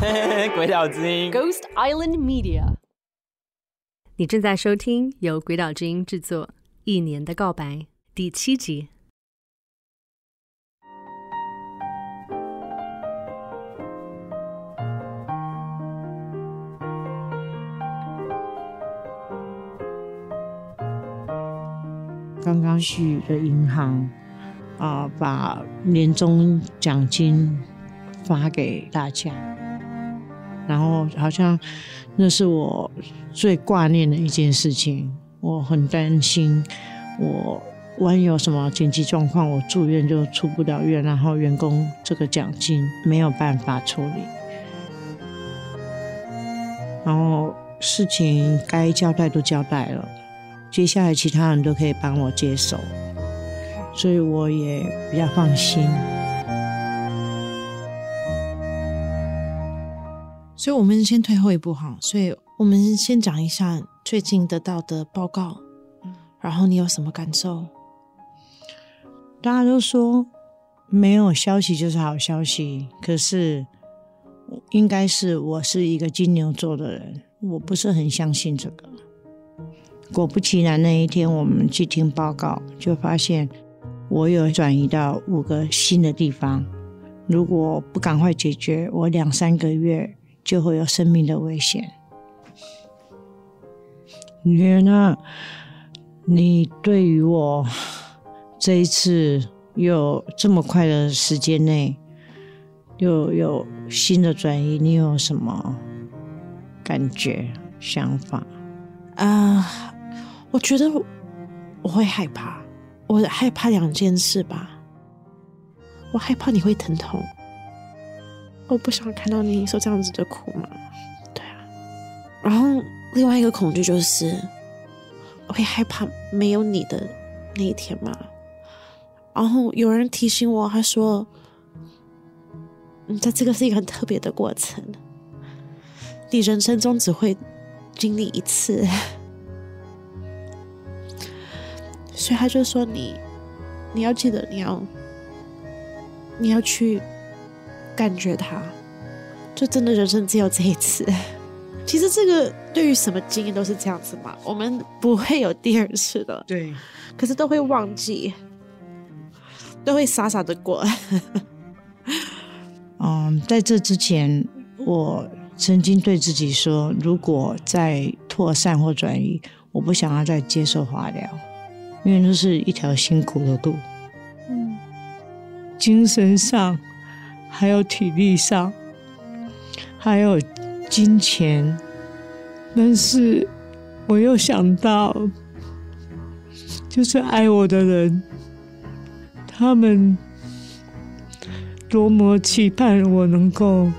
鬼岛之音，Ghost Island Media。你正在收听由鬼岛之音制作《一年的告白》第七集。刚刚去的银行啊、呃，把年终奖金发给大家，然后好像那是我最挂念的一件事情。我很担心，我万一有什么紧急状况，我住院就出不了院，然后员工这个奖金没有办法处理，然后事情该交代都交代了。接下来其他人都可以帮我接手，所以我也比较放心。所以，我们先退后一步哈。所以我们先讲一下最近得到的报告，然后你有什么感受？大家都说没有消息就是好消息，可是应该是我是一个金牛座的人，我不是很相信这个。果不其然，那一天我们去听报告，就发现我有转移到五个新的地方。如果不赶快解决，我两三个月就会有生命的危险。女儿啊，你对于我这一次有这么快的时间内又有新的转移，你有什么感觉、想法啊我觉得我会害怕，我害怕两件事吧。我害怕你会疼痛，我不想看到你受这样子的苦嘛。对啊。然后另外一个恐惧就是，我会害怕没有你的那一天嘛。然后有人提醒我，他说：“嗯，这这个是一个很特别的过程，你人生中只会经历一次。”所以他就说你，你要记得，你要，你要去感觉它，就真的人生只有这一次。其实这个对于什么经验都是这样子嘛，我们不会有第二次的。对，可是都会忘记，都会傻傻的过。嗯，在这之前，我曾经对自己说，如果再扩散或转移，我不想要再接受化疗。因为那是一条辛苦的路，嗯，精神上，还有体力上，还有金钱，但是我又想到，就是爱我的人，他们多么期盼我能够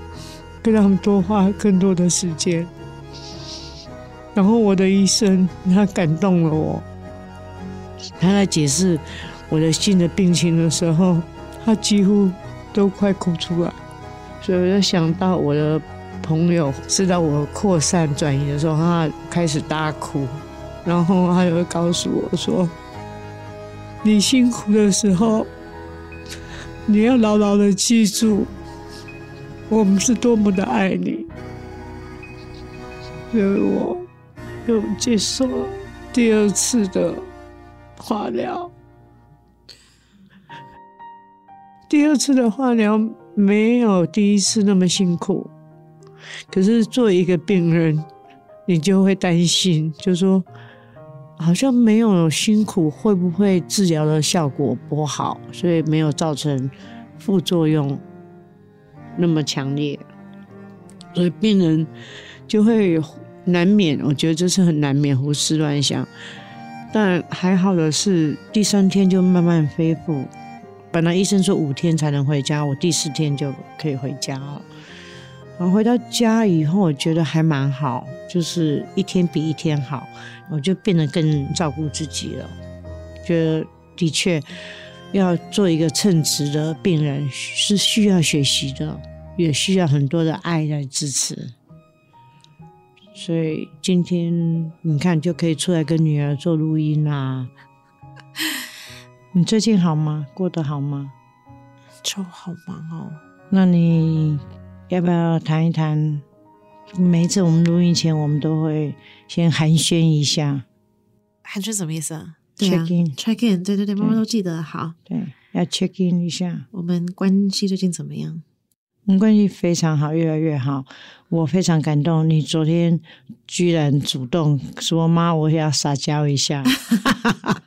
跟他们多花更多的时间，然后我的医生，他感动了我。他在解释我的新的病情的时候，他几乎都快哭出来。所以我就想到我的朋友知道我扩散转移的时候，他开始大哭，然后他就会告诉我说：“你辛苦的时候，你要牢牢的记住，我们是多么的爱你。”所以我又接受第二次的。化疗，第二次的化疗没有第一次那么辛苦，可是作为一个病人，你就会担心，就说好像没有辛苦，会不会治疗的效果不好，所以没有造成副作用那么强烈，所以病人就会难免，我觉得这是很难免胡思乱想。但还好的是，第三天就慢慢恢复。本来医生说五天才能回家，我第四天就可以回家了。然后回到家以后，我觉得还蛮好，就是一天比一天好，我就变得更照顾自己了。觉得的确要做一个称职的病人是需要学习的，也需要很多的爱来支持。所以今天你看就可以出来跟女儿做录音啦。你最近好吗？过得好吗？就好忙哦。那你要不要谈一谈？每一次我们录音前，我们都会先寒暄一下。寒暄什么意思啊？Check in，check in，对对对，妈妈都记得。好，对，要 check in 一下。我们关系最近怎么样？我们关系非常好，越来越好。我非常感动，你昨天居然主动说：“妈，我要撒娇一下。”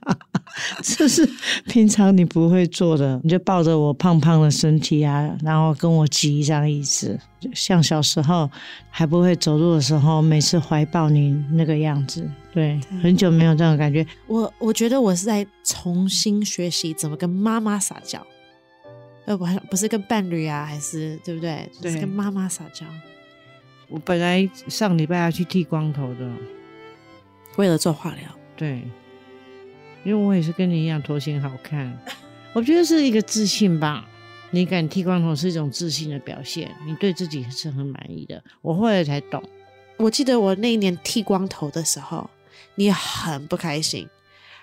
这是平常你不会做的，你就抱着我胖胖的身体啊，然后跟我挤一张椅子，像小时候还不会走路的时候，每次怀抱你那个样子。对，对很久没有这种感觉。我我觉得我是在重新学习怎么跟妈妈撒娇。呃，不，不是跟伴侣啊，还是对不对？对，是跟妈妈撒娇。我本来上礼拜要去剃光头的，为了做化疗。对，因为我也是跟你一样头型好看，我觉得是一个自信吧。你敢剃光头是一种自信的表现，你对自己是很满意的。我后来才懂，我记得我那一年剃光头的时候，你很不开心。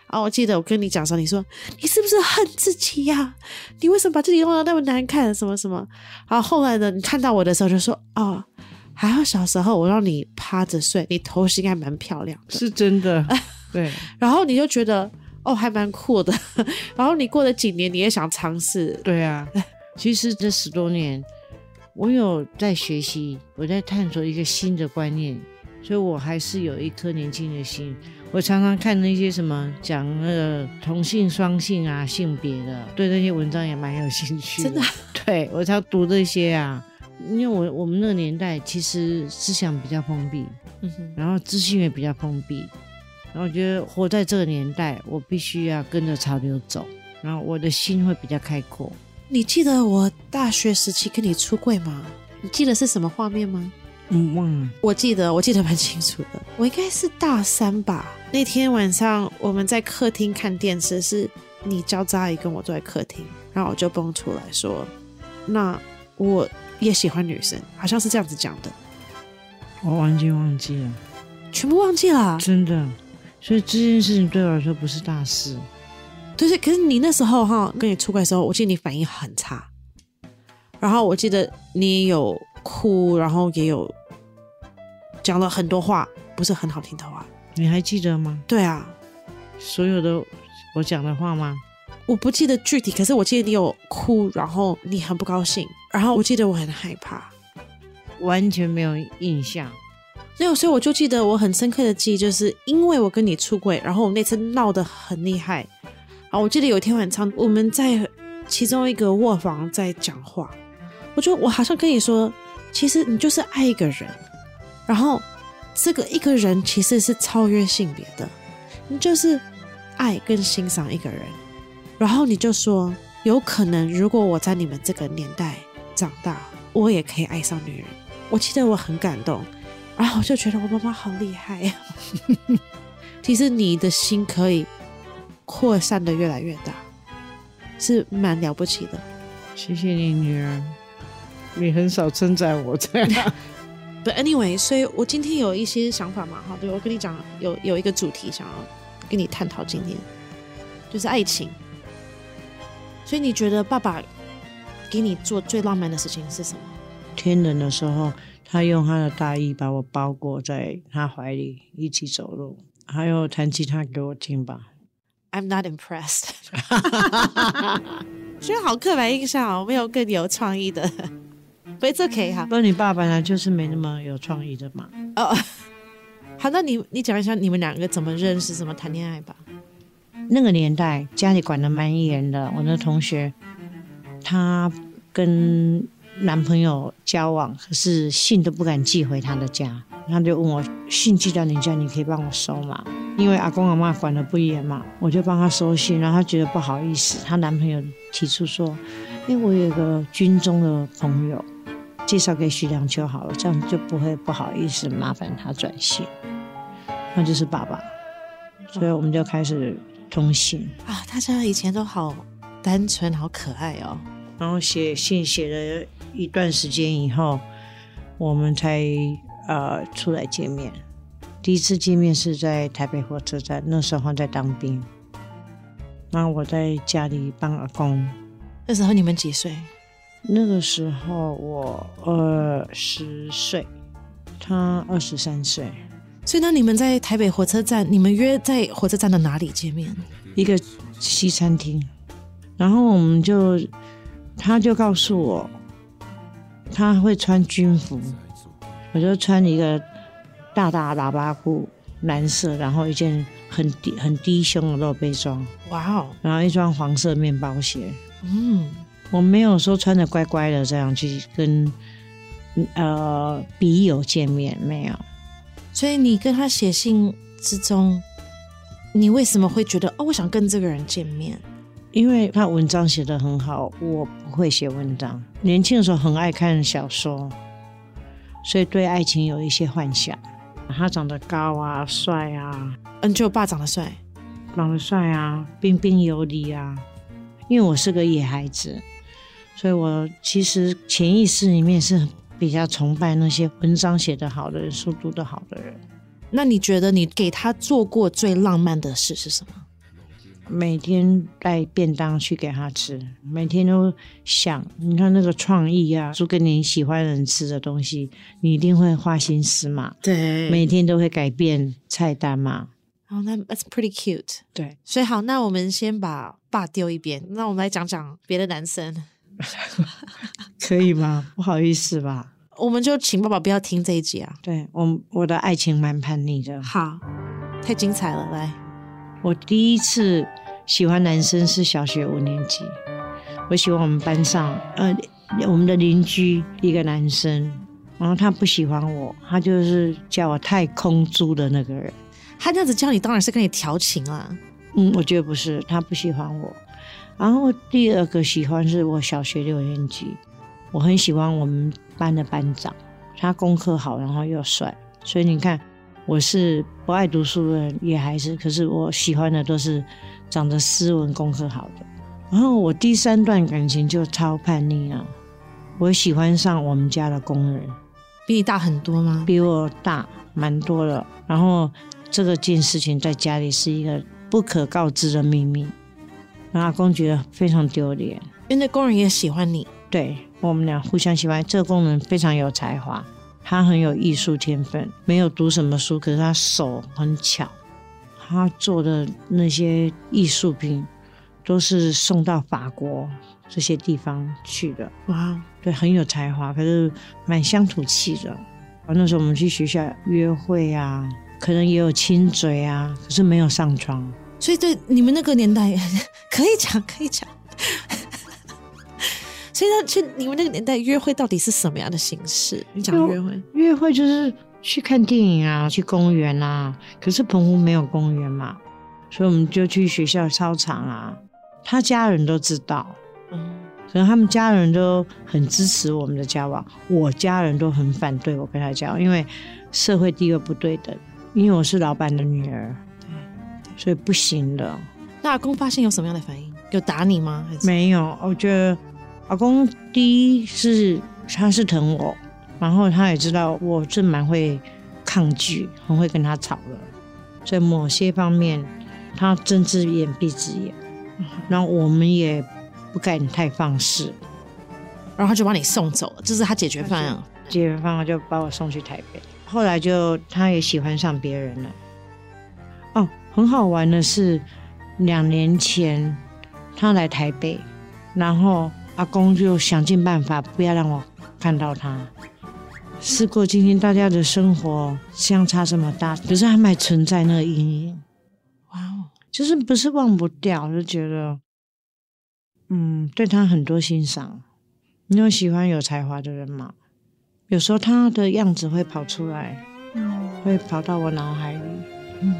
啊！我记得我跟你讲说，你说你是不是恨自己呀、啊？你为什么把自己弄得那么难看？什么什么？然后后来呢？你看到我的时候就说：“哦，还好小时候我让你趴着睡，你头型还蛮漂亮的。”是真的，对。然后你就觉得哦，还蛮酷的。然后你过了几年，你也想尝试。对啊，其实这十多年，我有在学习，我在探索一个新的观念，所以我还是有一颗年轻的心。我常常看那些什么讲那个同性、双性啊、性别的，对那些文章也蛮有兴趣。真的，对我常读这些啊，因为我我们那个年代其实思想比较封闭，然后资讯也比较封闭，然后我觉得活在这个年代，我必须要跟着潮流走，然后我的心会比较开阔。你记得我大学时期跟你出柜吗？你记得是什么画面吗？嗯，忘了。我记得，我记得蛮清楚的。我应该是大三吧。那天晚上我们在客厅看电视，是你叫扎姨跟我坐在客厅，然后我就蹦出来说：“那我也喜欢女生。”好像是这样子讲的。我完全忘记了，全部忘记了，真的。所以这件事情对我来说不是大事。对对，可是你那时候哈跟你出轨的时候，我记得你反应很差。然后我记得你有哭，然后也有。讲了很多话，不是很好听的话，你还记得吗？对啊，所有的我讲的话吗？我不记得具体，可是我记得你有哭，然后你很不高兴，然后我记得我很害怕，完全没有印象。所以，所以我就记得我很深刻的记忆，就是因为我跟你出轨，然后我那次闹得很厉害。啊，我记得有一天晚上我们在其中一个卧房在讲话，我就我好像跟你说，其实你就是爱一个人。然后，这个一个人其实是超越性别的，你就是爱跟欣赏一个人。然后你就说，有可能如果我在你们这个年代长大，我也可以爱上女人。我记得我很感动，然后我就觉得我妈妈好厉害呀。其实你的心可以扩散的越来越大，是蛮了不起的。谢谢你，女儿。你很少称赞我这样。But anyway，所以我今天有一些想法嘛，哈，对，我跟你讲，有有一个主题想要跟你探讨，今天就是爱情。所以你觉得爸爸给你做最浪漫的事情是什么？天冷的时候，他用他的大衣把我包裹在他怀里，一起走路，还有弹吉他给我听吧。I'm not impressed，觉 得好刻板印象哦，没有更有创意的。不是这可以哈，不，你爸本来就是没那么有创意的嘛。哦，好，那你你讲一下你们两个怎么认识，怎么谈恋爱吧。那个年代家里管得蛮严的，我那同学他跟男朋友交往，可是信都不敢寄回他的家，他就问我信寄到你家，你可以帮我收吗？因为阿公阿妈管得不严嘛，我就帮他收信，然后他觉得不好意思，她男朋友提出说，因为我有一个军中的朋友。介绍给徐良秋好了，这样就不会不好意思麻烦他转信。那就是爸爸，所以我们就开始通信啊。大家以前都好单纯，好可爱哦。然后写信写了一段时间以后，我们才呃出来见面。第一次见面是在台北火车站，那时候在当兵。然后我在家里帮阿公。那时候你们几岁？那个时候我二十岁，他二十三岁。所以那你们在台北火车站，你们约在火车站的哪里见面？一个西餐厅。然后我们就，他就告诉我，他会穿军服，我就穿一个大大喇叭裤，蓝色，然后一件很低很低胸的露背装。哇哦！然后一双黄色面包鞋。嗯。我没有说穿的乖乖的这样去跟呃笔友见面，没有。所以你跟他写信之中，你为什么会觉得哦，我想跟这个人见面？因为他文章写得很好，我不会写文章。年轻的时候很爱看小说，所以对爱情有一些幻想。他长得高啊，帅啊，嗯，就我爸长得帅，长得帅啊，彬彬有礼啊。因为我是个野孩子。所以我其实潜意识里面是比较崇拜那些文章写得好的人，书读得好的人。那你觉得你给他做过最浪漫的事是什么？每天带便当去给他吃，每天都想，你看那个创意啊，做给你喜欢的人吃的东西，你一定会花心思嘛。对，每天都会改变菜单嘛。哦，那 that's pretty cute。对，所以好，那我们先把爸丢一边，那我们来讲讲别的男生。可以吗？不好意思吧，我们就请爸爸不要听这一集啊。对，我我的爱情蛮叛逆的。好，太精彩了。来，我第一次喜欢男生是小学五年级，我喜欢我们班上呃我们的邻居一个男生，然后他不喜欢我，他就是叫我太空猪的那个人。他这样子叫你，当然是跟你调情啦。嗯，我觉得不是，他不喜欢我。然后第二个喜欢是我小学六年级，我很喜欢我们班的班长，他功课好，然后又帅，所以你看我是不爱读书的野孩子，可是我喜欢的都是长得斯文、功课好的。然后我第三段感情就超叛逆啊，我喜欢上我们家的工人，比你大很多吗？比我大蛮多的。然后这个件事情在家里是一个不可告知的秘密。阿公觉得非常丢脸，因为那工人也喜欢你。对，我们俩互相喜欢。这个工人非常有才华，他很有艺术天分，没有读什么书，可是他手很巧，他做的那些艺术品都是送到法国这些地方去的。哇，对，很有才华，可是蛮乡土气的。那时候我们去学校约会啊，可能也有亲嘴啊，可是没有上床。所以，对你们那个年代，可以讲，可以讲。所以，那去你们那个年代约会到底是什么样的形式？你讲约会，约会就是去看电影啊，去公园啊。可是澎湖没有公园嘛，所以我们就去学校操场啊。他家人都知道，嗯，可能他们家人都很支持我们的交往，我家人都很反对我跟他交往，因为社会地位不对等，因为我是老板的女儿。所以不行的。那阿公发现有什么样的反应？有打你吗？没有。我觉得阿公第一是他是疼我，然后他也知道我是蛮会抗拒，很会跟他吵的。在某些方面，他睁只眼闭只眼，然后我们也不敢太放肆，然后他就把你送走了，这是他解决方案。解决方案就把我送去台北。后来就他也喜欢上别人了。哦。很好玩的是，两年前他来台北，然后阿公就想尽办法不要让我看到他。时过今天，大家的生活相差这么大，可是还蛮存在那个阴影。哇哦，就是不是忘不掉，就觉得，嗯，对他很多欣赏。你有喜欢有才华的人吗？有时候他的样子会跑出来，嗯，会跑到我脑海里，嗯。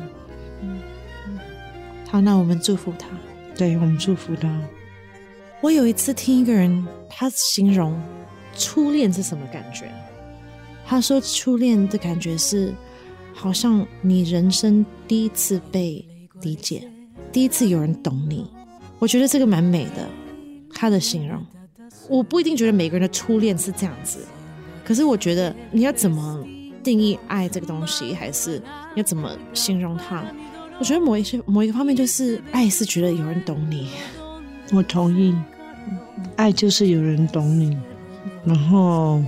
好，那我们祝福他。对，我们祝福他。我有一次听一个人，他形容初恋是什么感觉？他说初恋的感觉是，好像你人生第一次被理解，第一次有人懂你。我觉得这个蛮美的，他的形容。我不一定觉得每个人的初恋是这样子，可是我觉得你要怎么定义爱这个东西，还是要怎么形容它？我觉得某一些某一个方面就是爱是觉得有人懂你，我同意。爱就是有人懂你，然后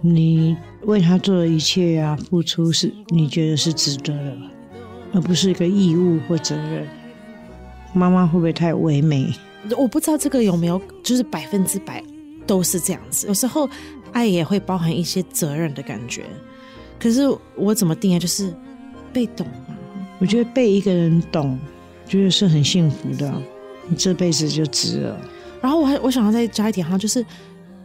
你为他做的一切啊，付出是你觉得是值得的，而不是一个义务或责任。妈妈会不会太唯美？我不知道这个有没有，就是百分之百都是这样子。有时候爱也会包含一些责任的感觉。可是我怎么定义？就是被懂吗？我觉得被一个人懂，觉得是很幸福的。你这辈子就值了。然后我还我想要再加一点哈，就是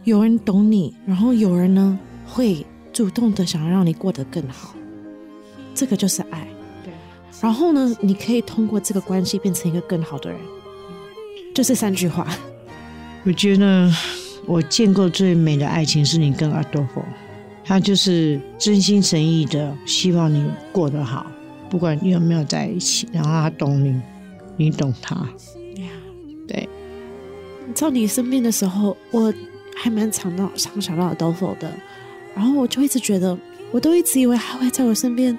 有人懂你，然后有人呢会主动的想要让你过得更好，这个就是爱。对。然后呢，你可以通过这个关系变成一个更好的人。就这三句话。我觉得我见过最美的爱情是你跟阿多佛，他就是真心诚意的希望你过得好，不管你有没有在一起，然后他懂你，你懂他。对，在你生病的时候，我还蛮常到常想到豆腐的，然后我就一直觉得，我都一直以为他会在我身边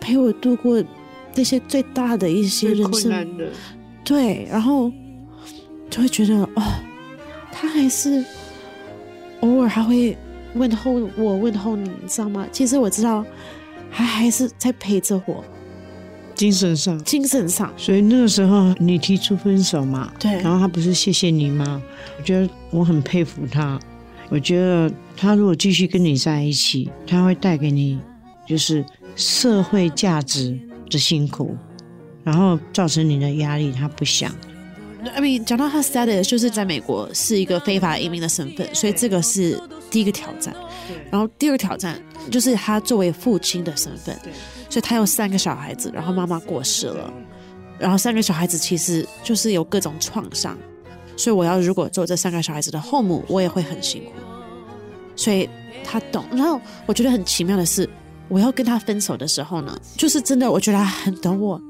陪我度过这些最大的一些人生，对，然后就会觉得哦，他还是偶尔还会问候我，问候你，你知道吗？其实我知道，他还是在陪着我。精神上，精神上，所以那个时候你提出分手嘛，对，然后他不是谢谢你吗？我觉得我很佩服他，我觉得他如果继续跟你在一起，他会带给你就是社会价值的辛苦，然后造成你的压力，他不想。I mean，讲到他 status 就是在美国是一个非法移民的身份，所以这个是第一个挑战。然后第二个挑战就是他作为父亲的身份。所以他有三个小孩子，然后妈妈过世了，然后三个小孩子其实就是有各种创伤，所以我要如果做这三个小孩子的后母，我也会很辛苦。所以他懂。然后我觉得很奇妙的是，我要跟他分手的时候呢，就是真的，我觉得他很懂我，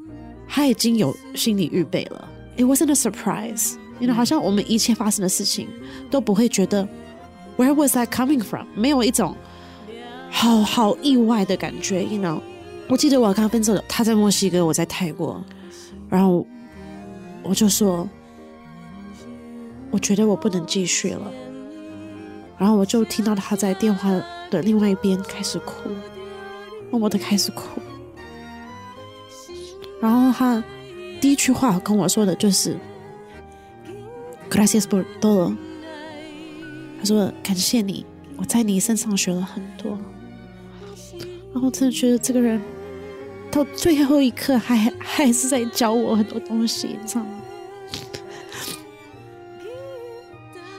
他已经有心理预备了。It wasn't a surprise，因为好像我们一切发生的事情都不会觉得 Where was I coming from？没有一种好好意外的感觉，you know。我记得我刚分手了，他在墨西哥，我在泰国，然后我就说，我觉得我不能继续了，然后我就听到他在电话的另外一边开始哭，默默的开始哭，然后他第一句话跟我说的就是，Gracias por todo，他说感谢你，我在你身上学了很多，然后我真的觉得这个人。到最后一刻还，还是在教我很多东西，你知道吗？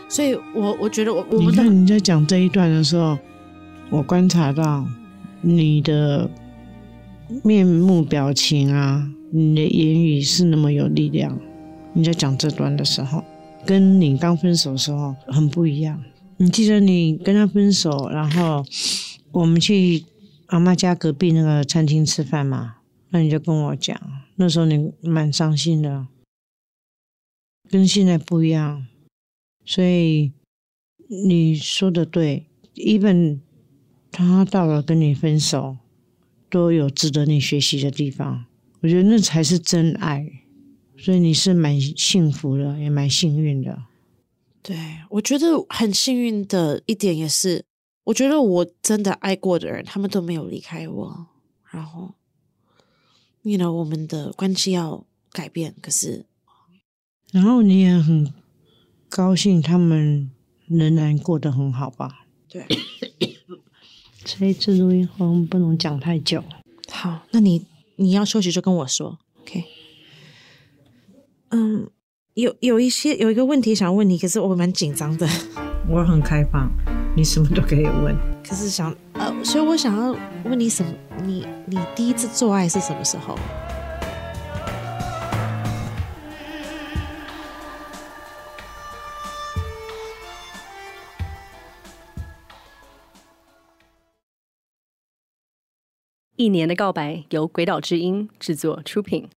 所以我我觉得我，我你看你在讲这一段的时候，我观察到你的面目表情啊，你的言语是那么有力量。你在讲这段的时候，跟你刚分手的时候很不一样。你记得你跟他分手，然后我们去。阿妈家隔壁那个餐厅吃饭嘛，那你就跟我讲，那时候你蛮伤心的，跟现在不一样，所以你说的对，even 他到了跟你分手，都有值得你学习的地方，我觉得那才是真爱，所以你是蛮幸福的，也蛮幸运的。对，我觉得很幸运的一点也是。我觉得我真的爱过的人，他们都没有离开我。然后，you know，我们的关系要改变，可是，然后你也很高兴，他们仍然过得很好吧？对。这一次录音我们不能讲太久。好，那你你要休息就跟我说，OK？嗯，有有一些有一个问题想问你，可是我蛮紧张的。我很开放。你什么都可以问，可是想呃，所以我想要问你什么？你你第一次做爱是什么时候？一年的告白由鬼岛之音制作出品，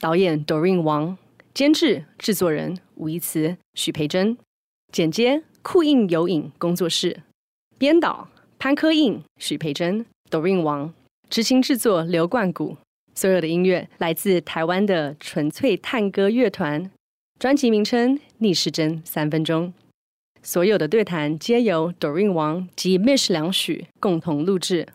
导演 Doreen 王，监制制作人吴怡慈、许培珍，剪接酷印有影工作室。编导潘科印、许培珍、Doreen 王，执行制作刘冠谷。所有的音乐来自台湾的纯粹探戈乐团。专辑名称：逆时针三分钟。所有的对谈皆由 Doreen 王及 Mish 梁许共同录制。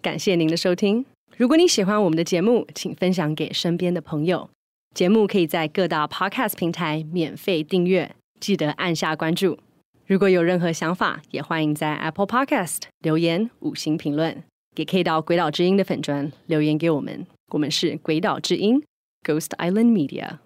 感谢您的收听。如果你喜欢我们的节目，请分享给身边的朋友。节目可以在各大 Podcast 平台免费订阅，记得按下关注。如果有任何想法，也欢迎在 Apple Podcast 留言五星评论，也可以到鬼岛之音的粉砖留言给我们。我们是鬼岛之音 Ghost Island Media。